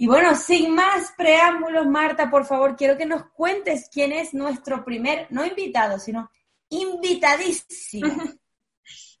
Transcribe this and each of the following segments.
Y bueno, sin más preámbulos, Marta, por favor, quiero que nos cuentes quién es nuestro primer, no invitado, sino invitadísimo.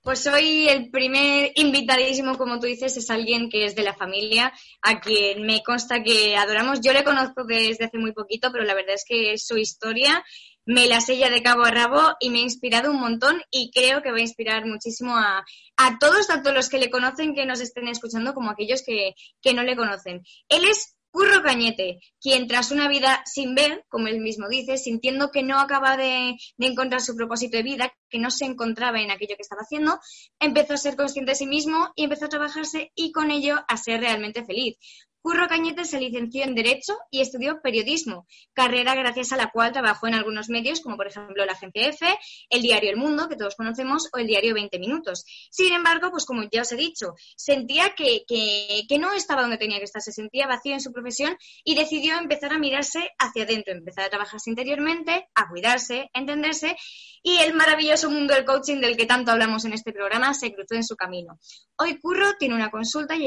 Pues soy el primer invitadísimo, como tú dices, es alguien que es de la familia, a quien me consta que adoramos. Yo le conozco desde hace muy poquito, pero la verdad es que su historia me la sella de cabo a rabo y me ha inspirado un montón y creo que va a inspirar muchísimo a, a todos, tanto los que le conocen que nos estén escuchando como aquellos que, que no le conocen. Él es Curro Cañete, quien tras una vida sin ver, como él mismo dice, sintiendo que no acaba de, de, encontrar su propósito de vida, que no se encontraba en aquello que estaba haciendo, empezó a ser consciente de sí mismo y empezó a trabajarse y con ello a ser realmente feliz. Curro Cañete se licenció en Derecho y estudió Periodismo, carrera gracias a la cual trabajó en algunos medios, como por ejemplo la Agencia F, el diario El Mundo, que todos conocemos, o el diario 20 Minutos. Sin embargo, pues como ya os he dicho, sentía que, que, que no estaba donde tenía que estar, se sentía vacío en su profesión y decidió empezar a mirarse hacia adentro, empezar a trabajarse interiormente, a cuidarse, a entenderse y el maravilloso mundo del coaching del que tanto hablamos en este programa se cruzó en su camino. Hoy Curro tiene una consulta y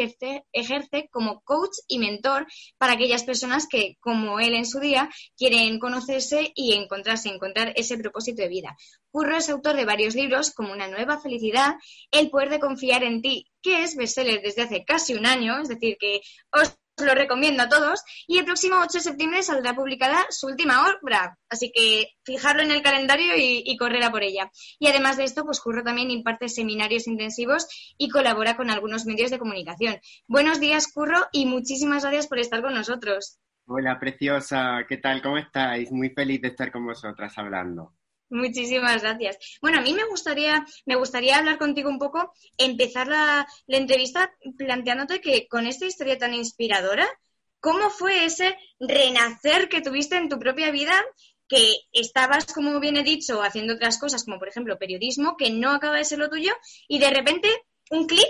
ejerce como coach y mentor para aquellas personas que, como él en su día, quieren conocerse y encontrarse, encontrar ese propósito de vida. Curro es autor de varios libros como Una nueva felicidad, El poder de confiar en ti, que es bestseller desde hace casi un año, es decir, que os lo recomiendo a todos. Y el próximo 8 de septiembre saldrá publicada su última obra. Así que fijarlo en el calendario y, y correr a por ella. Y además de esto, pues Curro también imparte seminarios intensivos y colabora con algunos medios de comunicación. Buenos días, Curro, y muchísimas gracias por estar con nosotros. Hola, preciosa. ¿Qué tal? ¿Cómo estáis? Muy feliz de estar con vosotras hablando. Muchísimas gracias. Bueno, a mí me gustaría, me gustaría hablar contigo un poco, empezar la, la, entrevista planteándote que con esta historia tan inspiradora, ¿cómo fue ese renacer que tuviste en tu propia vida? Que estabas, como bien he dicho, haciendo otras cosas, como por ejemplo periodismo, que no acaba de ser lo tuyo, y de repente, un clic,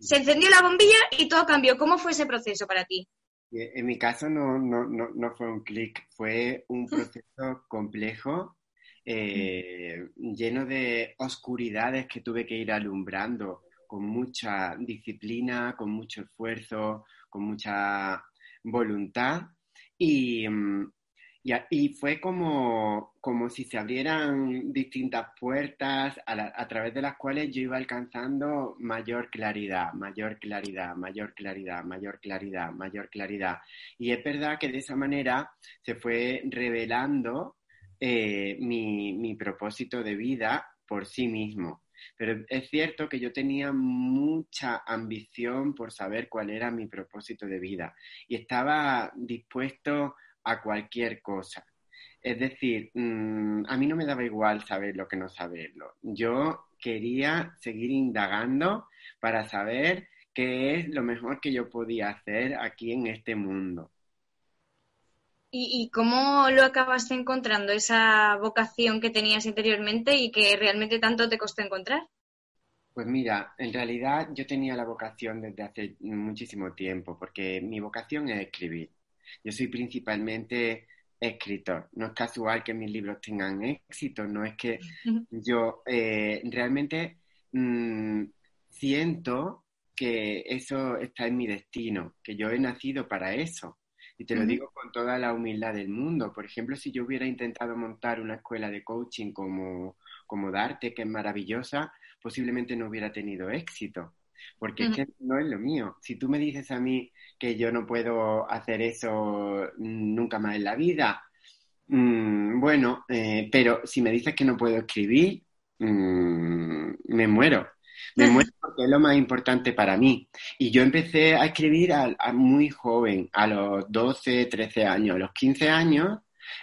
se encendió la bombilla y todo cambió. ¿Cómo fue ese proceso para ti? En mi caso no, no, no, no fue un clic, fue un proceso complejo eh, lleno de oscuridades que tuve que ir alumbrando con mucha disciplina, con mucho esfuerzo, con mucha voluntad. Y, y, y fue como, como, si se abrieran distintas puertas a, a, través de las cuales yo iba alcanzando mayor claridad, mayor claridad, mayor claridad, mayor claridad, mayor claridad. Y es verdad que de esa manera se fue revelando eh, mi, propósito de vida por sí mismo. Pero es cierto que yo tenía mucha ambición por saber cuál era mi propósito de vida y estaba dispuesto a cualquier cosa. Es decir, mmm, a mí no me daba igual saber lo que no saberlo. Yo quería seguir indagando para saber qué es lo mejor que yo podía hacer aquí en este mundo. ¿Y, ¿Y, cómo lo acabaste encontrando, esa vocación que tenías interiormente y que realmente tanto te costó encontrar? Pues mira, en realidad yo tenía la vocación desde hace muchísimo tiempo, porque mi vocación es escribir. Yo soy principalmente escritor. No es casual que mis libros tengan éxito, no es que yo eh, realmente mmm, siento que eso está en mi destino, que yo he nacido para eso. Y te lo digo con toda la humildad del mundo. Por ejemplo, si yo hubiera intentado montar una escuela de coaching como, como Darte, que es maravillosa, posiblemente no hubiera tenido éxito. Porque uh -huh. es que no es lo mío. Si tú me dices a mí que yo no puedo hacer eso nunca más en la vida, mmm, bueno, eh, pero si me dices que no puedo escribir, mmm, me muero. Me muero porque es lo más importante para mí. Y yo empecé a escribir a, a, muy joven, a los 12, 13 años. A los 15 años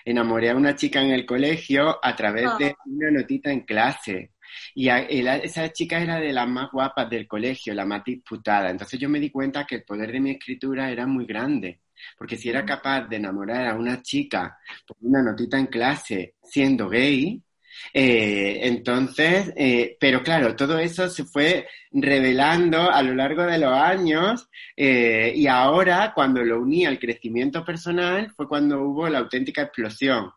enamoré a una chica en el colegio a través oh. de una notita en clase. Y a, esa chica era de las más guapas del colegio, la más disputada. Entonces yo me di cuenta que el poder de mi escritura era muy grande. Porque si era capaz de enamorar a una chica por una notita en clase siendo gay, eh, entonces, eh, pero claro, todo eso se fue revelando a lo largo de los años eh, y ahora cuando lo uní al crecimiento personal fue cuando hubo la auténtica explosión.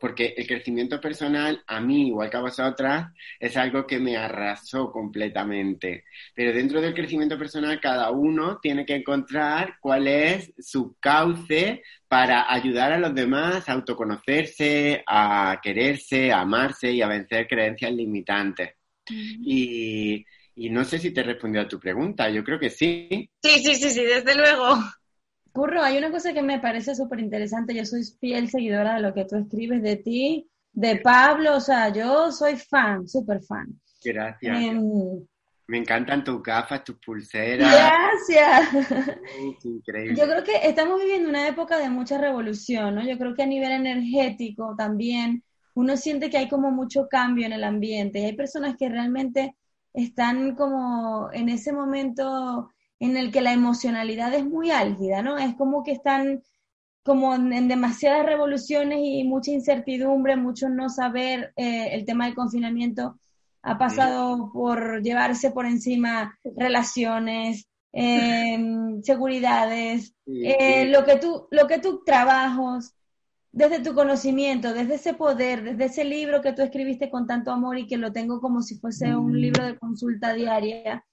Porque el crecimiento personal a mí, igual que a vosotras, es algo que me arrasó completamente. Pero dentro del crecimiento personal, cada uno tiene que encontrar cuál es su cauce para ayudar a los demás a autoconocerse, a quererse, a amarse y a vencer creencias limitantes. y, y no sé si te respondió a tu pregunta, yo creo que sí. Sí, sí, sí, sí, desde luego. Curro, hay una cosa que me parece súper interesante. Yo soy fiel seguidora de lo que tú escribes de ti, de Pablo. O sea, yo soy fan, súper fan. Gracias. Em, me encantan tus gafas, tus pulseras. Gracias. increíble. Yo creo que estamos viviendo una época de mucha revolución, ¿no? Yo creo que a nivel energético también uno siente que hay como mucho cambio en el ambiente y hay personas que realmente están como en ese momento en el que la emocionalidad es muy álgida, ¿no? Es como que están como en demasiadas revoluciones y mucha incertidumbre, mucho no saber. Eh, el tema del confinamiento ha pasado por llevarse por encima relaciones, em, seguridades, eh, lo que tú, lo que tú trabajos, desde tu conocimiento, desde ese poder, desde ese libro que tú escribiste con tanto amor y que lo tengo como si fuese un mm. libro de consulta diaria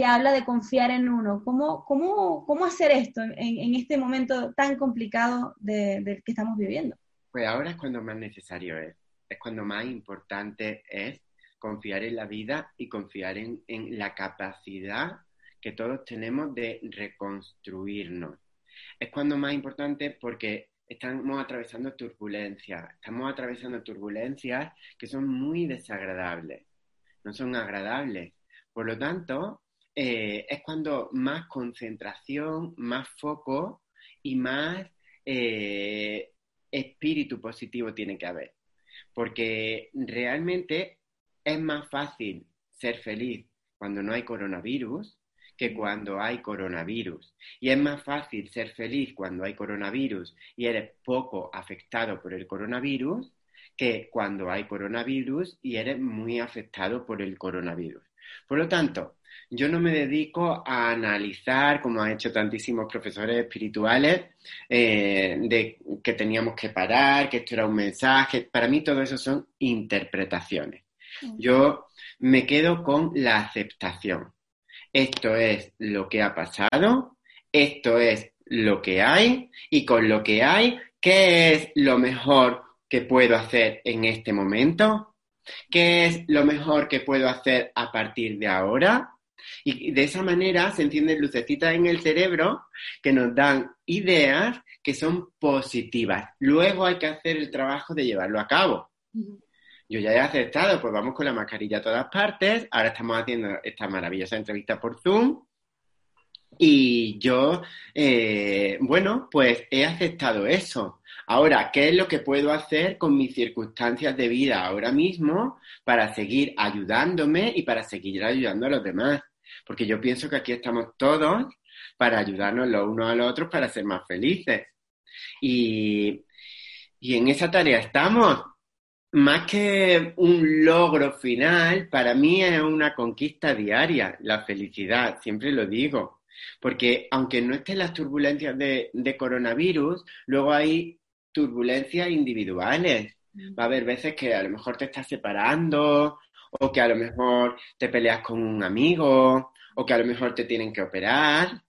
que habla de confiar en uno. ¿Cómo, cómo, cómo hacer esto en, este momento tan complicado del que estamos viviendo? Pues ahora es cuando más necesario es, es cuando más importante es confiar en la vida y confiar en, en la capacidad que todos tenemos de reconstruirnos. Es cuando más importante porque estamos atravesando turbulencias, estamos atravesando turbulencias que son muy desagradables, no son agradables. Por lo tanto, eh, es cuando más concentración, más foco y más eh, espíritu positivo tiene que haber. Porque realmente es más fácil ser feliz cuando no hay coronavirus que cuando hay coronavirus. Y es más fácil ser feliz cuando hay coronavirus y eres poco afectado por el coronavirus que cuando hay coronavirus y eres muy afectado por el coronavirus. Por lo tanto, yo no me dedico a analizar, como han hecho tantísimos profesores espirituales, eh, de que teníamos que parar, que esto era un mensaje. Para mí todo eso son interpretaciones. Mm. Yo me quedo con la aceptación. Esto es lo que ha pasado, esto es lo que hay y con lo que hay, ¿qué es lo mejor que puedo hacer en este momento? ¿Qué es lo mejor que puedo hacer a partir de ahora? Y de esa manera se encienden lucecitas en el cerebro que nos dan ideas que son positivas. Luego hay que hacer el trabajo de llevarlo a cabo. Yo ya he aceptado, pues vamos con la mascarilla a todas partes. Ahora estamos haciendo esta maravillosa entrevista por Zoom. Y yo, eh, bueno, pues he aceptado eso. Ahora, ¿qué es lo que puedo hacer con mis circunstancias de vida ahora mismo para seguir ayudándome y para seguir ayudando a los demás? Porque yo pienso que aquí estamos todos para ayudarnos los unos a los otros para ser más felices. Y, y en esa tarea estamos. Más que un logro final, para mí es una conquista diaria, la felicidad, siempre lo digo. Porque aunque no estén las turbulencias de, de coronavirus, luego hay turbulencias individuales. Mm. Va a haber veces que a lo mejor te estás separando o que a lo mejor te peleas con un amigo o que a lo mejor te tienen que operar.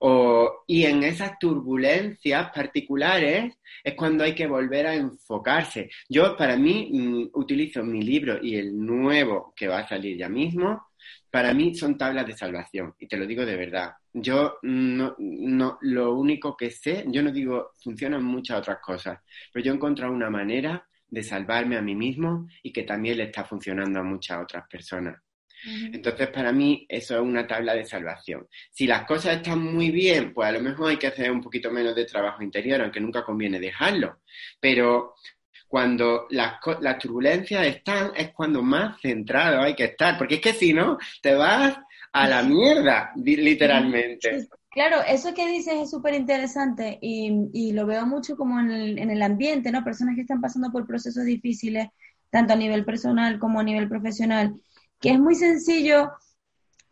O, y en esas turbulencias particulares es cuando hay que volver a enfocarse. Yo, para mí, mm, utilizo mi libro y el nuevo que va a salir ya mismo, para mí son tablas de salvación, y te lo digo de verdad. Yo no, no, lo único que sé, yo no digo, funcionan muchas otras cosas, pero yo he encontrado una manera de salvarme a mí mismo y que también le está funcionando a muchas otras personas. Entonces, para mí, eso es una tabla de salvación. Si las cosas están muy bien, pues a lo mejor hay que hacer un poquito menos de trabajo interior, aunque nunca conviene dejarlo. Pero cuando las, las turbulencias están, es cuando más centrado hay que estar, porque es que si no, te vas a la mierda, literalmente. Claro, eso que dices es súper interesante y, lo veo mucho como en el, en el ambiente, ¿no? Personas que están pasando por procesos difíciles, tanto a nivel personal como a nivel profesional que es muy sencillo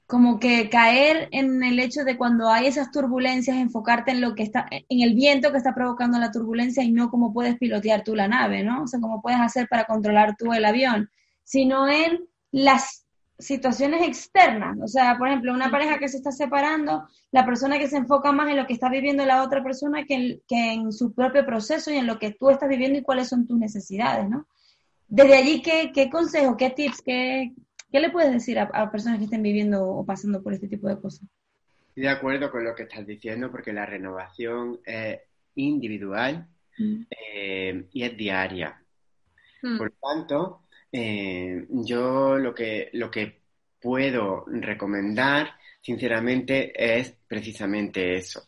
como que caer en el hecho de cuando hay esas turbulencias, enfocarte en lo que está, en el viento que está provocando la turbulencia y no cómo puedes pilotear tú la nave, ¿no? O sea, cómo puedes hacer para controlar tú el avión, sino en las situaciones externas. O sea, por ejemplo, una pareja que se está separando, la persona que se enfoca más en lo que está viviendo la otra persona que en, que en su propio proceso y en lo que tú estás viviendo y cuáles son tus necesidades, ¿no? Desde allí, ¿qué, qué consejo, qué tips, qué, ¿Qué le puedes decir a, personas que estén viviendo o pasando por este tipo de cosas? Estoy de acuerdo con lo que estás diciendo porque la renovación es individual mm. eh, y es diaria. Mm. Por tanto, eh, yo lo que, lo que puedo recomendar, sinceramente, es precisamente eso.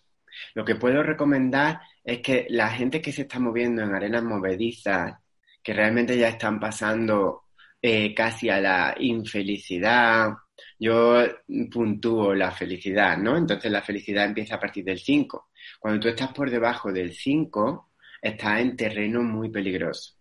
Lo que puedo recomendar es que la gente que se está moviendo en arenas movedizas, que realmente ya están pasando eh, casi a la infelicidad. Yo puntúo la felicidad, ¿no? Entonces la felicidad empieza a partir del 5. Cuando tú estás por debajo del 5, estás en terreno muy peligroso.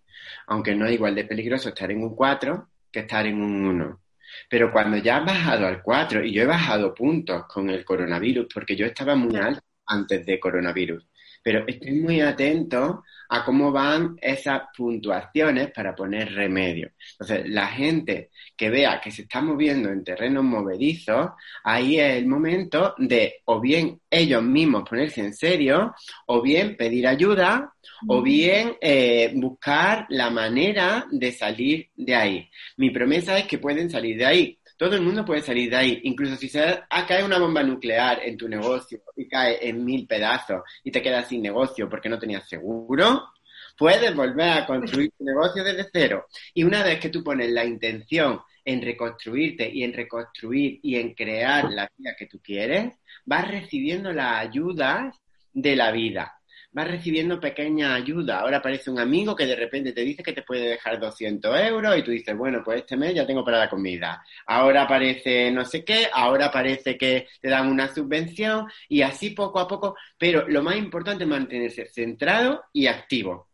Aunque no es igual de peligroso estar en un 4 que estar en un 1. Pero cuando ya has bajado al 4, y yo he bajado puntos con el coronavirus, porque yo estaba muy alto antes de coronavirus, pero estoy muy atento a cómo van esas puntuaciones para poner remedio. Entonces, la gente que vea que se está moviendo en terrenos movedizos, ahí es el momento de o bien ellos mismos ponerse en serio, o bien pedir ayuda, o bien eh, buscar la manera de salir de ahí. Mi promesa es que pueden salir de ahí todo el mundo puede salir de ahí. Incluso si se cae una bomba nuclear en tu negocio y cae en mil pedazos y te quedas sin negocio porque no tenías seguro, puedes volver a construir tu negocio desde cero. Y una vez que tú pones la intención en reconstruirte y en reconstruir y en crear la vida que tú quieres, vas recibiendo las ayudas de la vida vas recibiendo pequeña ayuda. Ahora aparece un amigo que de repente te dice que te puede dejar 200 euros y tú dices, bueno, pues este mes ya tengo para la comida. Ahora aparece no sé qué, ahora parece que te dan una subvención y así poco a poco. Pero lo más importante es mantenerse centrado y activo.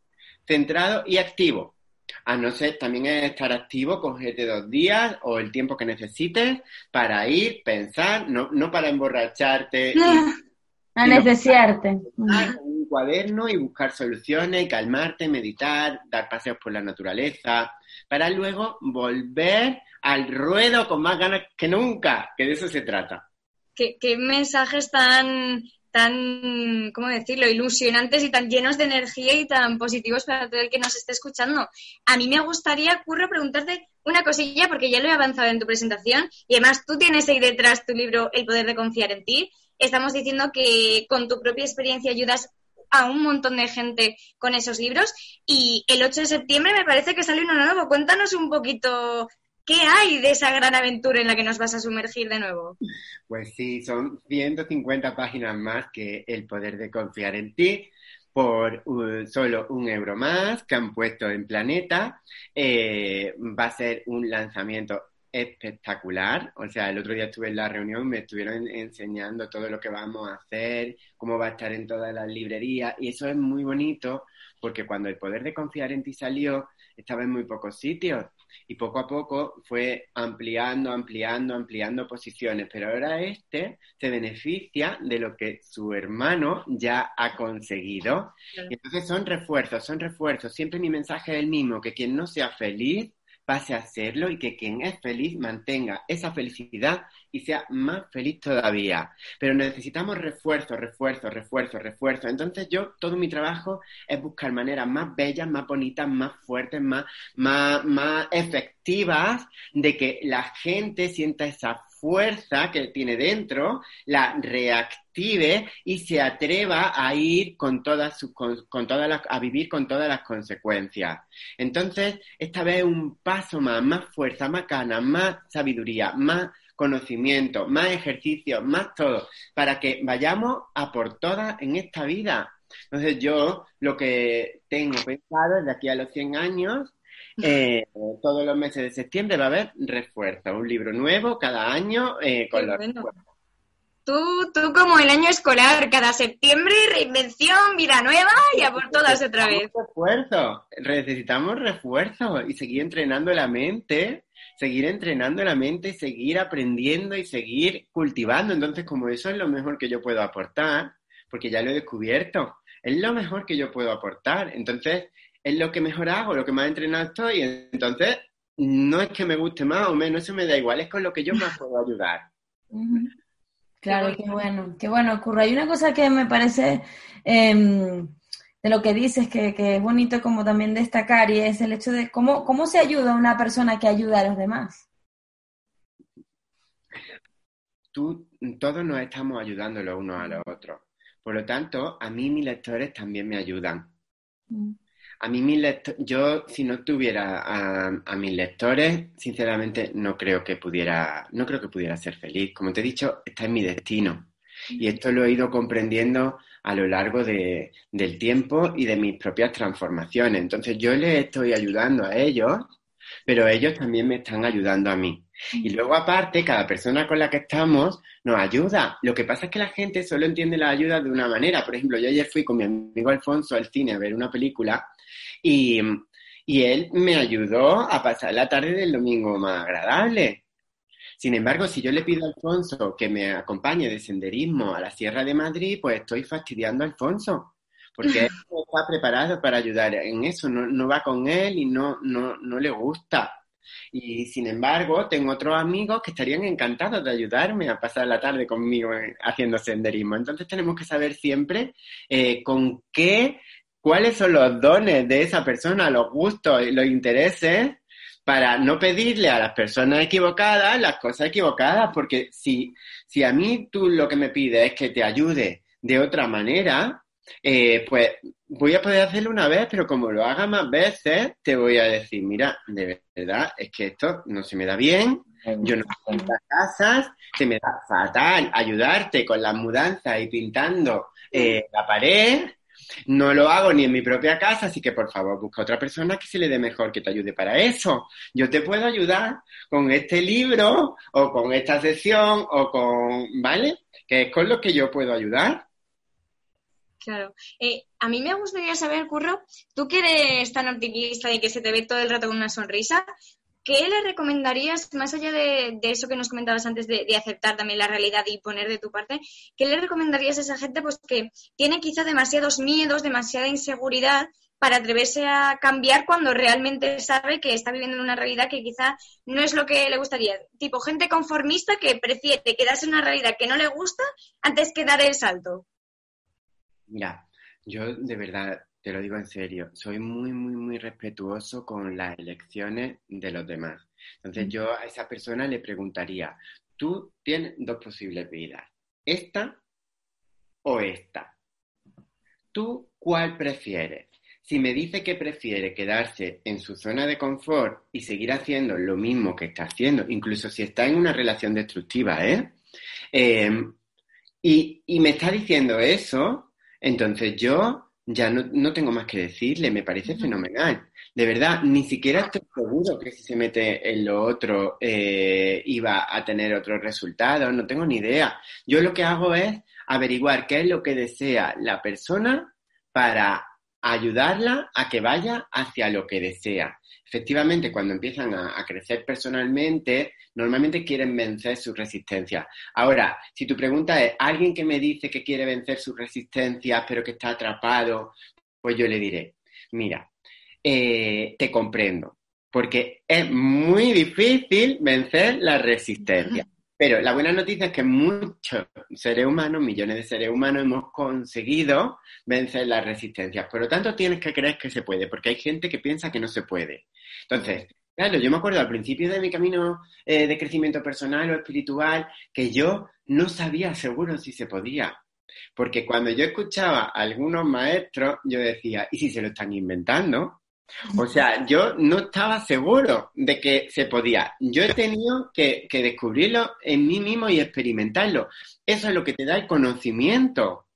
Centrado y activo. A no ser, también es estar activo, cogerte dos días o el tiempo que necesites para ir, pensar, no, no para emborracharte. a necesidarte cuaderno y buscar soluciones, calmarte, meditar, dar paseos por la naturaleza, para luego volver al ruedo con más ganas que nunca, que de eso se trata. Qué, mensajes tan, tan, ¿cómo decirlo?, ilusionantes y tan llenos de energía y tan positivos para todo el que nos esté escuchando. A mí me gustaría, Curro, preguntarte una cosilla, porque ya lo he avanzado en tu presentación, y además tú tienes ahí detrás tu libro El poder de confiar en ti. Estamos diciendo que con tu propia experiencia ayudas a un montón de gente con esos libros. Y el 8 de septiembre me parece que sale uno nuevo. Cuéntanos un poquito ¿Qué hay de esa gran aventura en la que nos vas a sumergir de nuevo? Pues sí, son 150 páginas más que El poder de confiar en ti por solo un euro más que han puesto en Planeta. Eh, va a ser un lanzamiento espectacular. O sea, el otro día estuve en la reunión, me estuvieron enseñando todo lo que vamos a hacer, cómo va a estar en todas las librerías. Y eso es muy bonito porque cuando el poder de confiar en ti salió, estaba en muy pocos sitios. Y poco a poco fue ampliando, ampliando, ampliando posiciones. Pero ahora este se beneficia de lo que su hermano ya ha conseguido. entonces son refuerzos, son refuerzos. Siempre mi mensaje es el mismo, que quien no sea feliz pase a hacerlo y que quien es feliz mantenga esa felicidad y sea más feliz todavía. Pero necesitamos refuerzo, refuerzo, refuerzo, refuerzo. Entonces yo, todo mi trabajo es buscar maneras más bellas, más bonitas, más fuertes, más, más, más efectivas de que la gente sienta esa fuerza que tiene dentro, la reactive y se atreva a ir con todas sus, con, todas las, a vivir con todas las consecuencias. Entonces, esta vez un paso más, más fuerza, más ganas, más sabiduría, más conocimiento, más ejercicio, más todo, para que vayamos a por todas en esta vida. Entonces yo lo que tengo pensado de aquí a los 100 años eh, todos los meses de septiembre va a haber refuerzo, un libro nuevo cada año eh, con los Tú, tú como el año escolar, cada septiembre, reinvención, vida nueva y a por todas otra vez. Refuerzo, necesitamos refuerzo y seguir entrenando la mente seguir entrenando la mente y seguir aprendiendo y seguir cultivando. Entonces, como eso es lo mejor que yo puedo aportar, porque ya lo he descubierto, es lo mejor que yo puedo aportar. Entonces, es lo que mejor hago, lo que más entrenado estoy. Entonces, no es que me guste más o menos, eso me da igual, es con lo que yo más puedo ayudar. Claro, qué bueno, qué bueno, ocurre. Hay una cosa que me parece em, de lo que dices que, que, es bonito como también destacar y es el hecho de cómo, cómo se ayuda a una persona que ayuda a los demás. Tú, todos nos estamos ayudando los unos a los otros. Por lo tanto, a mí mis lectores también me ayudan. Mm. A mí mis yo si no tuviera a, mis lectores, sinceramente no creo que pudiera, no creo que pudiera ser feliz. Como te he dicho, está en mi destino. Y esto lo he ido comprendiendo a lo largo de, del tiempo y de mis propias transformaciones. Entonces yo les estoy ayudando a ellos, pero ellos también me están ayudando a mí. Y luego aparte, cada persona con la que estamos nos ayuda. Lo que pasa es que la gente solo entiende la ayuda de una manera. Por ejemplo, yo ayer fui con mi amigo Alfonso al cine a ver una película y, él me ayudó a pasar la tarde del domingo más agradable. Sin embargo, si yo le pido a Alfonso que me acompañe de senderismo a la Sierra de Madrid, pues estoy fastidiando a Alfonso, porque él no está preparado para ayudar en eso, no, va con él y no, no, no le gusta. Y sin embargo, tengo otros amigos que estarían encantados de ayudarme a pasar la tarde conmigo haciendo senderismo. Entonces tenemos que saber siempre eh, con qué cuáles son los dones de esa persona, los gustos y los intereses, para no pedirle a las personas equivocadas las cosas equivocadas, porque si, si a mí tú lo que me pides es que te ayude de otra manera, eh, pues voy a poder hacerlo una vez, pero como lo haga más veces, te voy a decir, mira, de verdad, es que esto no se me da bien, yo no sé las casas, se me da fatal ayudarte con las mudanzas y pintando eh, la pared, no lo hago ni en mi propia casa, así que por favor busca otra persona que se le dé mejor que te ayude para eso. Yo te puedo ayudar con este libro o con esta sesión o con, ¿vale? Que es con lo que yo puedo ayudar. Claro. Eh, a mí me gustaría saber, Curro, tú que eres tan optimista y que se te ve todo el rato con una sonrisa, ¿qué le recomendarías, más allá de, eso que nos comentabas antes de, aceptar también la realidad y poner de tu parte, qué le recomendarías a esa gente pues que tiene quizá demasiados miedos, demasiada inseguridad para atreverse a cambiar cuando realmente sabe que está viviendo en una realidad que quizá no es lo que le gustaría? Tipo gente conformista que prefiere quedarse en una realidad que no le gusta antes que dar el salto. Mira, yo de verdad te lo digo en serio, soy muy, muy, muy respetuoso con las elecciones de los demás. Entonces yo a esa persona le preguntaría, tú tienes dos posibles vidas, esta o esta. ¿Tú cuál prefieres? Si me dice que prefiere quedarse en su zona de confort y seguir haciendo lo mismo que está haciendo, incluso si está en una relación destructiva, ¿eh? eh y, y me está diciendo eso, entonces yo ya no, tengo más que decirle, me parece fenomenal. De verdad, ni siquiera estoy seguro que si se mete en lo otro eh, iba a tener otros resultados, no tengo ni idea. Yo lo que hago es averiguar qué es lo que desea la persona para ayudarla a que vaya hacia lo que desea. Efectivamente, cuando empiezan a, crecer personalmente, normalmente quieren vencer su resistencia. Ahora, si tu pregunta es, ¿alguien que me dice que quiere vencer su resistencia pero que está atrapado? Pues yo le diré, mira, eh, te comprendo, porque es muy difícil vencer la resistencia. Pero la buena noticia es que muchos seres humanos, millones de seres humanos, hemos conseguido vencer las resistencias. Por lo tanto, tienes que creer que se puede, porque hay gente que piensa que no se puede. Entonces, claro, yo me acuerdo al principio de mi camino eh, de crecimiento personal o espiritual que yo no sabía seguro si se podía. Porque cuando yo escuchaba a algunos maestros, yo decía, ¿y si se lo están inventando? O sea, yo no estaba seguro de que se podía. Yo he tenido que, descubrirlo en mí mismo y experimentarlo. Eso es lo que te da el conocimiento.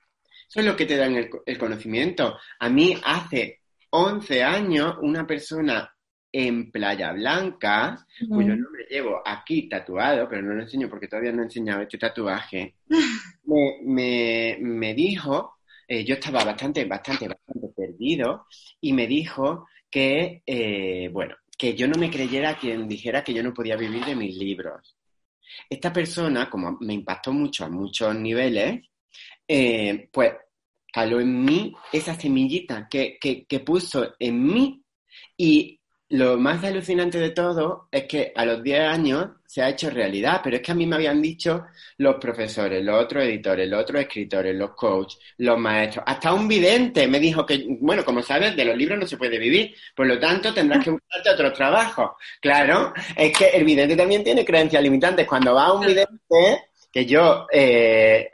Eso es lo que te da el, el conocimiento. A mí hace 11 años una persona en Playa Blanca, cuyo nombre llevo aquí tatuado, pero no lo enseño porque todavía no he enseñado este tatuaje, me, dijo, eh, yo estaba bastante, bastante, bastante perdido, y me dijo que, eh, bueno, que yo no me creyera quien dijera que yo no podía vivir de mis libros. Esta persona, como me impactó mucho a muchos niveles, eh, pues caló en mí esa semillita que, que, puso en mí y lo más alucinante de todo es que a los 10 años se ha hecho realidad, pero es que a mí me habían dicho los profesores, los otros editores, los otros escritores, los coaches, los maestros, hasta un vidente me dijo que, bueno, como sabes, de los libros no se puede vivir, por lo tanto tendrás que buscarte otro trabajo. Claro, es que el vidente también tiene creencias limitantes. Cuando va a un vidente, que yo, eh,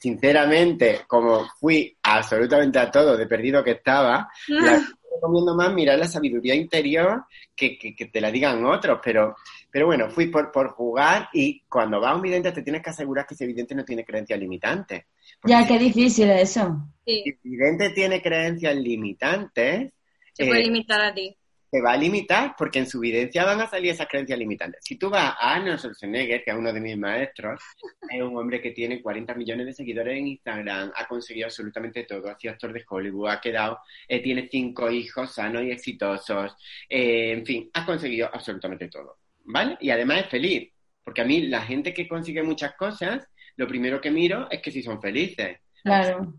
sinceramente, como fui absolutamente a todo de perdido que estaba, la recomiendo más mirar la sabiduría interior que, que, te la digan otros, pero, pero bueno, fui por, por jugar y cuando vas a un vidente te tienes que asegurar que ese vidente no tiene creencias limitantes. Ya, qué difícil eso. Si el vidente tiene creencias limitantes... Se puede eh, limitar a ti te va a limitar porque en su evidencia van a salir esas creencias limitantes. Si tú vas a Arnold Schwarzenegger, que es uno de mis maestros, es un hombre que tiene 40 millones de seguidores en Instagram, ha conseguido absolutamente todo, ha sido actor de Hollywood, ha quedado, eh, tiene cinco hijos sanos y exitosos, eh, en fin, ha conseguido absolutamente todo, ¿vale? Y además es feliz, porque a mí la gente que consigue muchas cosas, lo primero que miro es que si son felices. Claro.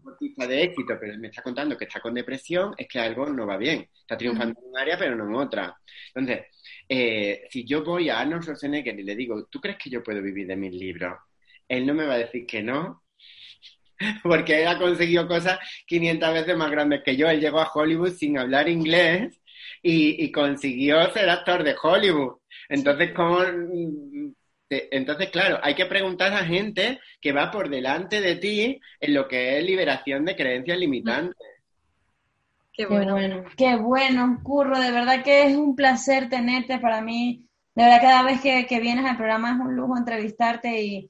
de éxito, pero me está contando que está con depresión, es que algo no va bien. Está triunfando en un área, pero no en otra. Entonces, eh, si yo voy a Arnold Schwarzenegger y le digo, ¿tú crees que yo puedo vivir de mis libros? Él no me va a decir que no, porque él ha conseguido cosas 500 veces más grandes que yo. Él llegó a Hollywood sin hablar inglés y, y consiguió ser actor de Hollywood. Entonces, ¿cómo entonces, claro, hay que preguntar a gente que va por delante de ti en lo que es liberación de creencias limitantes. Qué bueno. Qué bueno, Curro, de verdad que es un placer tenerte para mí. De verdad, cada vez que, vienes al programa es un lujo entrevistarte y,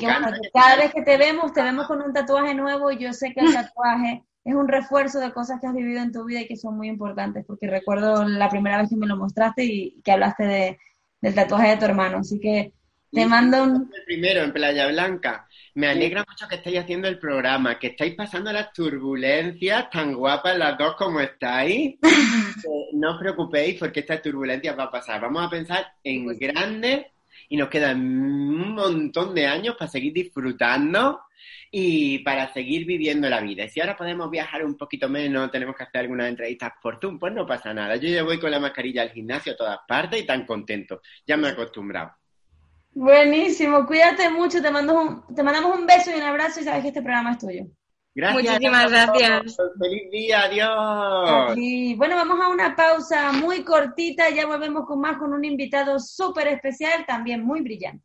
cada vez que te vemos, te vemos con un tatuaje nuevo y yo sé que el tatuaje es un refuerzo de cosas que has vivido en tu vida y que son muy importantes, porque recuerdo la primera vez que me lo mostraste y que hablaste de, del tatuaje de tu hermano. Así que te mando un... primero en Playa Blanca. Me alegra mucho que estéis haciendo el programa, que estáis pasando las turbulencias tan guapas las dos como estáis. Eh, no os preocupéis porque estas turbulencias va a pasar. Vamos a pensar en pues grande y nos quedan un montón de años para seguir disfrutando y para seguir viviendo la vida. Y si ahora podemos viajar un poquito menos, tenemos que hacer algunas entrevistas por Zoom, pues no pasa nada. Yo ya voy con la mascarilla al gimnasio a todas partes y tan contento. Ya me he acostumbrado. Buenísimo, cuídate mucho, te, mando un, te mandamos un beso y un abrazo y sabes que este programa es tuyo. Gracias. Muchísimas gracias. Feliz día, adiós. Bueno, vamos a una pausa muy cortita, ya volvemos con más con un invitado súper especial, también muy brillante.